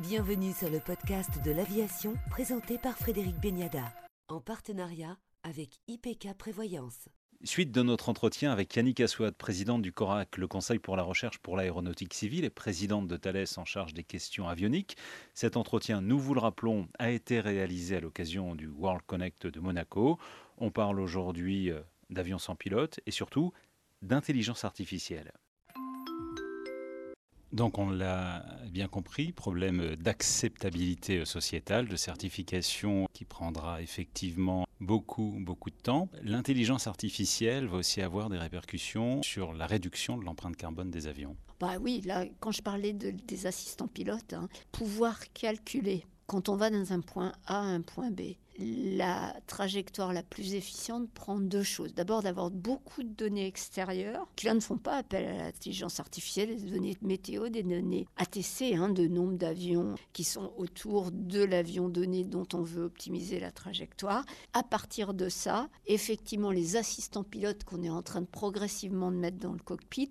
Bienvenue sur le podcast de l'aviation présenté par Frédéric Beniada, en partenariat avec IPK Prévoyance. Suite de notre entretien avec Yannick Assouad, présidente du CORAC, le Conseil pour la recherche pour l'aéronautique civile et présidente de Thales en charge des questions avioniques. Cet entretien, nous vous le rappelons, a été réalisé à l'occasion du World Connect de Monaco. On parle aujourd'hui euh, d'avions sans pilote et surtout d'intelligence artificielle. Donc on l'a bien compris, problème d'acceptabilité sociétale, de certification qui prendra effectivement beaucoup, beaucoup de temps. L'intelligence artificielle va aussi avoir des répercussions sur la réduction de l'empreinte carbone des avions. Bah oui, là, quand je parlais des assistants pilotes, hein, pouvoir calculer quand on va dans un point A à un point B, la trajectoire la plus efficiente prend deux choses. D'abord, d'avoir beaucoup de données extérieures qui là ne font pas appel à l'intelligence artificielle, des données météo, des données ATC, hein, de nombre d'avions qui sont autour de l'avion donné dont on veut optimiser la trajectoire. À partir de ça, effectivement, les assistants pilotes qu'on est en train de progressivement de mettre dans le cockpit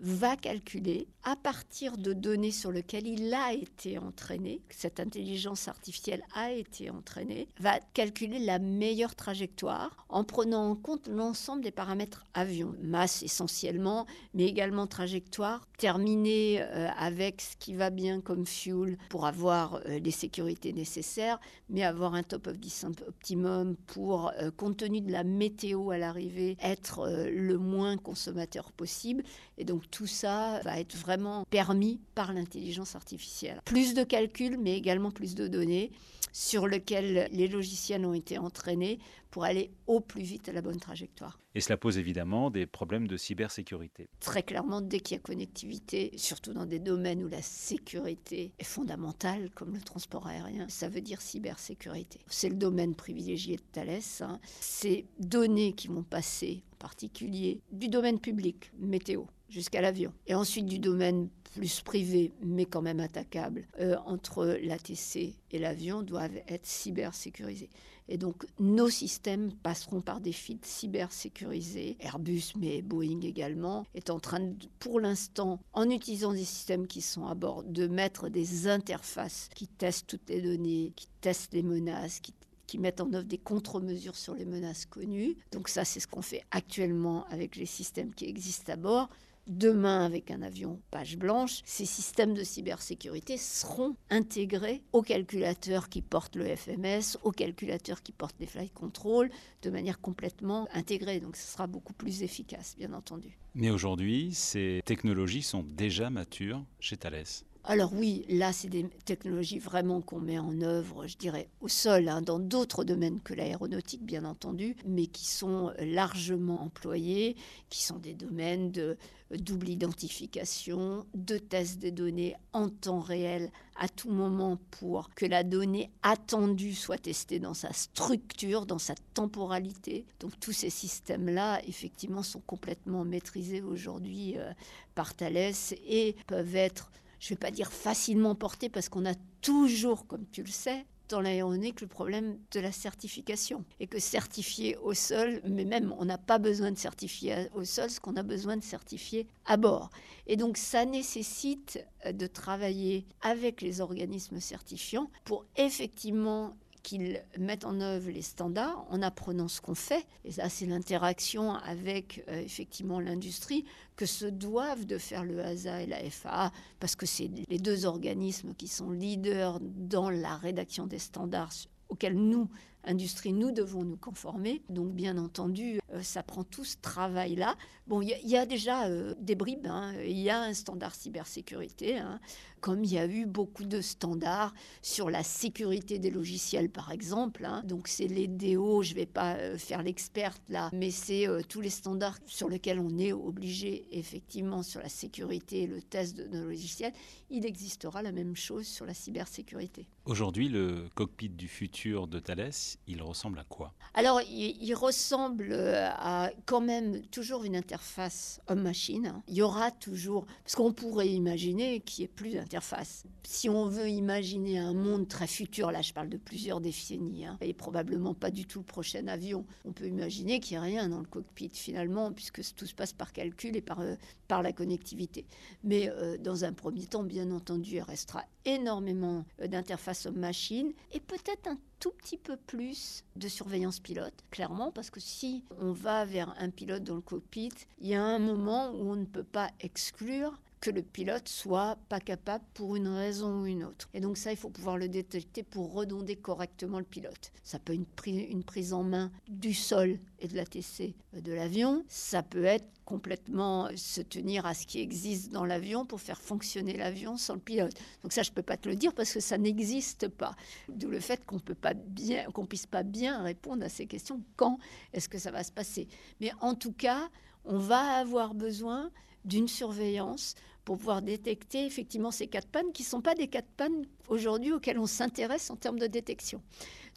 va calculer à partir de données sur lesquelles il a été entraîné, cette intelligence artificielle a été entraînée, va calculer la meilleure trajectoire en prenant en compte l'ensemble des paramètres avion, masse essentiellement, mais également trajectoire, terminer euh, avec ce qui va bien comme fuel pour avoir euh, les sécurités nécessaires, mais avoir un top of descent optimum pour, euh, compte tenu de la météo à l'arrivée, être le moins consommateur possible. Et donc tout ça va être vraiment permis par l'intelligence artificielle. Plus de calculs, mais également plus de données sur lesquelles les logiciels ont été entraînés pour aller au plus vite à la bonne trajectoire. Et cela pose évidemment des problèmes de cybersécurité. Très clairement, dès qu'il y a connectivité, surtout dans des domaines où la sécurité est fondamentale, comme le transport aérien, ça veut dire cybersécurité. C'est le domaine privilégié de Thales. Hein. Ces données qui vont passer, en particulier du domaine public, météo, jusqu'à l'avion. Et ensuite du domaine plus privé, mais quand même attaquable, euh, entre l'ATC et l'avion doivent être cybersécurisés. Et donc nos systèmes passeront par des fils cybersécurisés. Airbus, mais Boeing également, est en train, pour l'instant, en utilisant des systèmes qui sont à bord, de mettre des interfaces qui testent toutes les données, qui testent les menaces, qui qui mettent en œuvre des contre-mesures sur les menaces connues. Donc ça, c'est ce qu'on fait actuellement avec les systèmes qui existent à bord. Demain, avec un avion page blanche, ces systèmes de cybersécurité seront intégrés aux calculateurs qui portent le FMS, aux calculateurs qui portent les flight control, de manière complètement intégrée. Donc ce sera beaucoup plus efficace, bien entendu. Mais aujourd'hui, ces technologies sont déjà matures chez Thales. Alors oui, là, c'est des technologies vraiment qu'on met en œuvre, je dirais, au sol, hein, dans d'autres domaines que l'aéronautique, bien entendu, mais qui sont largement employés, qui sont des domaines de double identification, de tests des données en temps réel à tout moment pour que la donnée attendue soit testée dans sa structure, dans sa temporalité. Donc tous ces systèmes-là, effectivement, sont complètement maîtrisés aujourd'hui euh, par Thales et peuvent être je ne vais pas dire facilement porté parce qu'on a toujours, comme tu le sais, dans l'aéronautique le problème de la certification. Et que certifier au sol, mais même on n'a pas besoin de certifier au sol, ce qu'on a besoin de certifier à bord. Et donc ça nécessite euh, de travailler avec les organismes certifiants pour effectivement qu'ils mettent en œuvre les standards en apprenant ce qu'on fait. Et ça, c'est l'interaction avec euh, effectivement l'industrie que se doivent de faire le HASA et la FAA, parce que c'est les deux organismes qui sont leaders dans la rédaction des standards auxquels nous, industrie, nous devons nous conformer. Donc, bien entendu, euh, ça prend tout ce travail-là. Bon, il y, a déjà euh, des bribes. Hein. Il y a un standard cybersécurité, hein. comme il y a eu beaucoup de standards sur la sécurité des logiciels, par exemple. Hein. Donc, c'est les DO, je ne vais pas euh, faire l'experte là, mais c'est tous les standards sur lesquels on est obligé, effectivement, sur la sécurité et le test de nos logiciels. Il existera la même chose sur la cybersécurité. Aujourd'hui, le cockpit du futur de Thales, il ressemble à quoi? Alors, il, ressemble euh, à quand même toujours une interface homme-machine. Il y aura toujours, parce qu'on pourrait imaginer qu'il n'y ait plus d'interface. Si on veut imaginer un monde très futur, là je parle de plusieurs décennies, hein, et probablement pas du tout le prochain avion, on peut imaginer qu'il n'y a rien dans le cockpit finalement, puisque tout se passe par calcul et par, euh, par la connectivité. Mais euh, dans un premier temps, bien entendu, il restera énormément d'interface homme-machine et peut-être un tout petit peu plus de surveillance pilote, clairement, parce que si on va vers un pilote dans le cockpit, il y a un moment où on ne peut pas exclure que le pilote soit pas capable pour une raison ou une autre. Et donc ça, il faut pouvoir le détecter pour redonder correctement le pilote. Ça peut être une, prise en main du sol et de l'ATC de l'avion. Ça peut être complètement se tenir à ce qui existe dans l'avion pour faire fonctionner l'avion sans le pilote. Donc ça, je ne peux pas te le dire parce que ça n'existe pas. D'où le fait qu'on peut pas bien, qu'on puisse pas bien répondre à ces questions. Quand est-ce que ça va se passer? Mais en tout cas, on va avoir besoin d'une surveillance pour pouvoir détecter effectivement ces quatre pannes qui ne sont pas des quatre pannes aujourd'hui auxquelles on s'intéresse en termes de détection.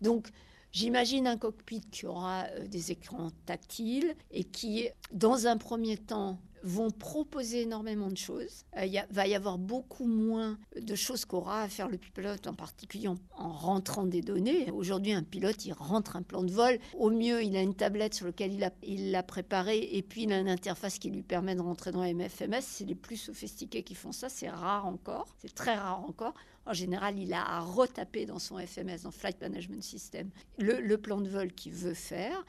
Donc, J'imagine un cockpit qui aura euh, des écrans tactiles et qui, dans un premier temps, vont proposer énormément de choses. Euh, il va y avoir beaucoup moins de choses qu'aura à faire le pilote, en particulier en, rentrant des données. Aujourd'hui, un pilote, il rentre un plan de vol. Au mieux, il a une tablette sur laquelle il l'a préparé et puis il a une interface qui lui permet de rentrer dans MFMS. C'est les plus sophistiqués qui font ça. C'est rare encore. C'est très rare encore. En général, il a à retaper dans son FMS, dans Flight Management System, le plan de vol qu'il veut faire.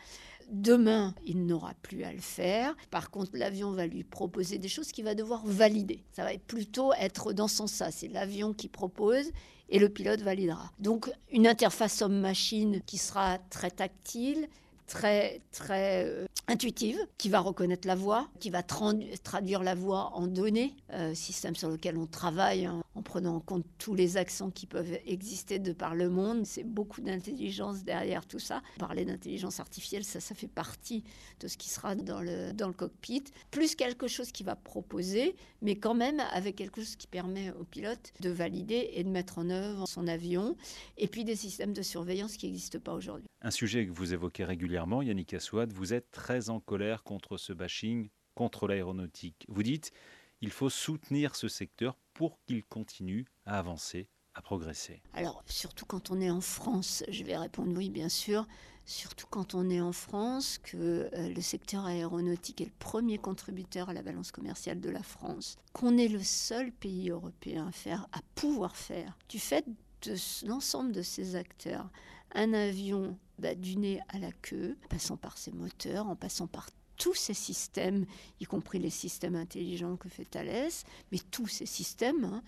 Demain, il n'aura plus à le faire. Par contre, l'avion va lui proposer des choses qu'il va devoir valider. Ça va plutôt être dans son sens. C'est l'avion qui propose et le pilote validera. Donc, une interface homme-machine qui sera très tactile, très, très euh, intuitive, qui va reconnaître la voix, qui va traduire la voix en données, euh, système sur lequel on travaille en, prenant en compte tous les accents qui peuvent exister de par le monde. C'est beaucoup d'intelligence derrière tout ça. Parler d'intelligence artificielle, ça, ça fait partie de ce qui sera dans le, dans le cockpit, plus quelque chose qui va proposer, mais quand même avec quelque chose qui permet au pilote de valider et de mettre en œuvre son avion, et puis des systèmes de surveillance qui n'existent pas aujourd'hui. Un sujet que vous évoquez régulièrement, Yannick Assouad, vous êtes très en colère contre ce bashing, contre l'aéronautique. Vous dites, il faut soutenir ce secteur pour qu'il continue à avancer, à progresser. Alors, surtout quand on est en France, je vais répondre oui, bien sûr. Surtout quand on est en France, que euh, le secteur aéronautique est le premier contributeur à la balance commerciale de la France, qu'on est le seul pays européen à faire, à pouvoir faire, du fait de l'ensemble de ces acteurs, un avion bah, du nez à la queue, en passant par ses moteurs, en passant par tous ces systèmes, y compris les systèmes intelligents que fait Thales, mais tous ces systèmes hein,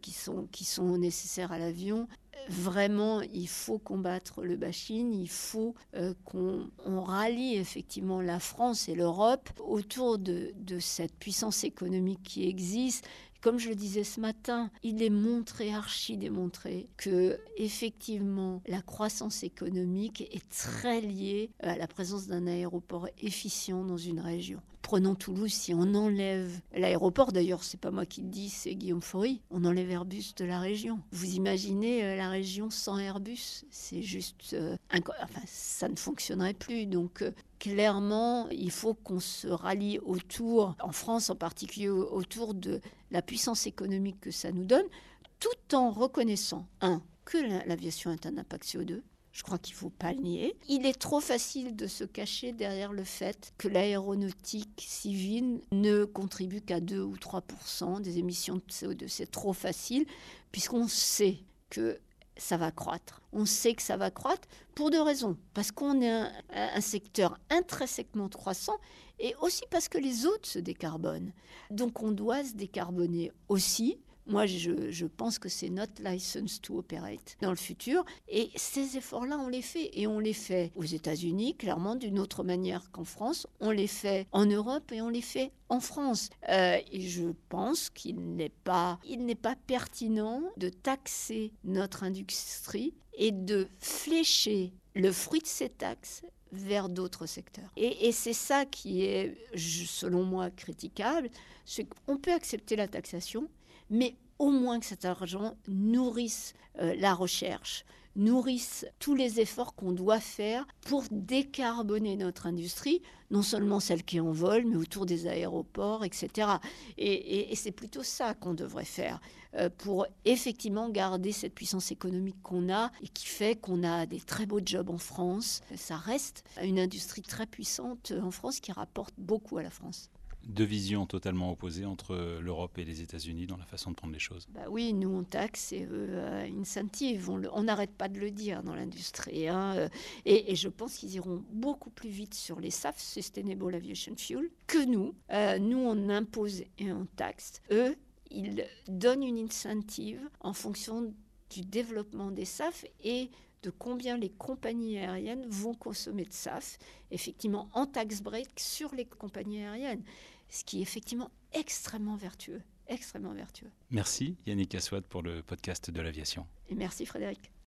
qui, sont, nécessaires à l'avion. Vraiment, il faut combattre le bashing, il faut euh, qu'on rallie effectivement la France et l'Europe autour de cette puissance économique qui existe comme je le disais ce matin, il est montré, archi démontré, que effectivement la croissance économique est très liée à la présence d'un aéroport efficient dans une région. Prenons Toulouse, si on enlève l'aéroport, d'ailleurs c'est pas moi qui le dis, c'est Guillaume Faury, on enlève Airbus de la région. Vous imaginez euh, la région sans Airbus C'est juste... Euh, ça ne fonctionnerait plus. Donc euh, clairement, il faut qu'on se rallie autour, en France en particulier, autour de la puissance économique que ça nous donne, tout en reconnaissant, un, que l'aviation est un impact CO2. Je crois qu'il ne faut pas le nier. Il est trop facile de se cacher derrière le fait que l'aéronautique civile ne contribue qu'à 2 ou 3 des émissions de CO2. C'est trop facile puisqu'on sait que ça va croître. On sait que ça va croître pour deux raisons. Parce qu'on est un, secteur intrinsèquement croissant et aussi parce que les autres se décarbonent. Donc on doit se décarboner aussi moi, je, pense que c'est notre license to operate dans le futur. Et ces efforts-là, on les fait. Et on les fait aux États-Unis, clairement, d'une autre manière qu'en France. On les fait en Europe et on les fait en France. Euh, et je pense qu'il n'est pas, pertinent de taxer notre industrie et de flécher le fruit de ces taxes vers d'autres secteurs. Et, et c'est ça qui est, selon moi, critiquable, c'est qu'on peut accepter la taxation, mais au moins que cet argent nourrisse euh, la recherche, nourrissent tous les efforts qu'on doit faire pour décarboner notre industrie, non seulement celle qui est en vol, mais autour des aéroports, etc. Et, c'est plutôt ça qu'on devrait faire euh, pour effectivement garder cette puissance économique qu'on a et qui fait qu'on a des très beaux jobs en France. Ça reste une industrie très puissante en France qui rapporte beaucoup à la France deux visions totalement opposées entre l'Europe et les États-Unis dans la façon de prendre les choses. Bah oui, nous on taxe et eux euh, incentive. On n'arrête pas de le dire dans l'industrie. Hein, euh, et, je pense qu'ils iront beaucoup plus vite sur les SAF, Sustainable Aviation Fuel, que nous. Euh, nous on impose et on taxe. Eux, ils donnent une incentive en fonction du développement des SAF et de combien les compagnies aériennes vont consommer de SAF, effectivement en tax break sur les compagnies aériennes ce qui est effectivement extrêmement vertueux, extrêmement vertueux. Merci Yannick Aswad pour le podcast de l'aviation. Et merci Frédéric.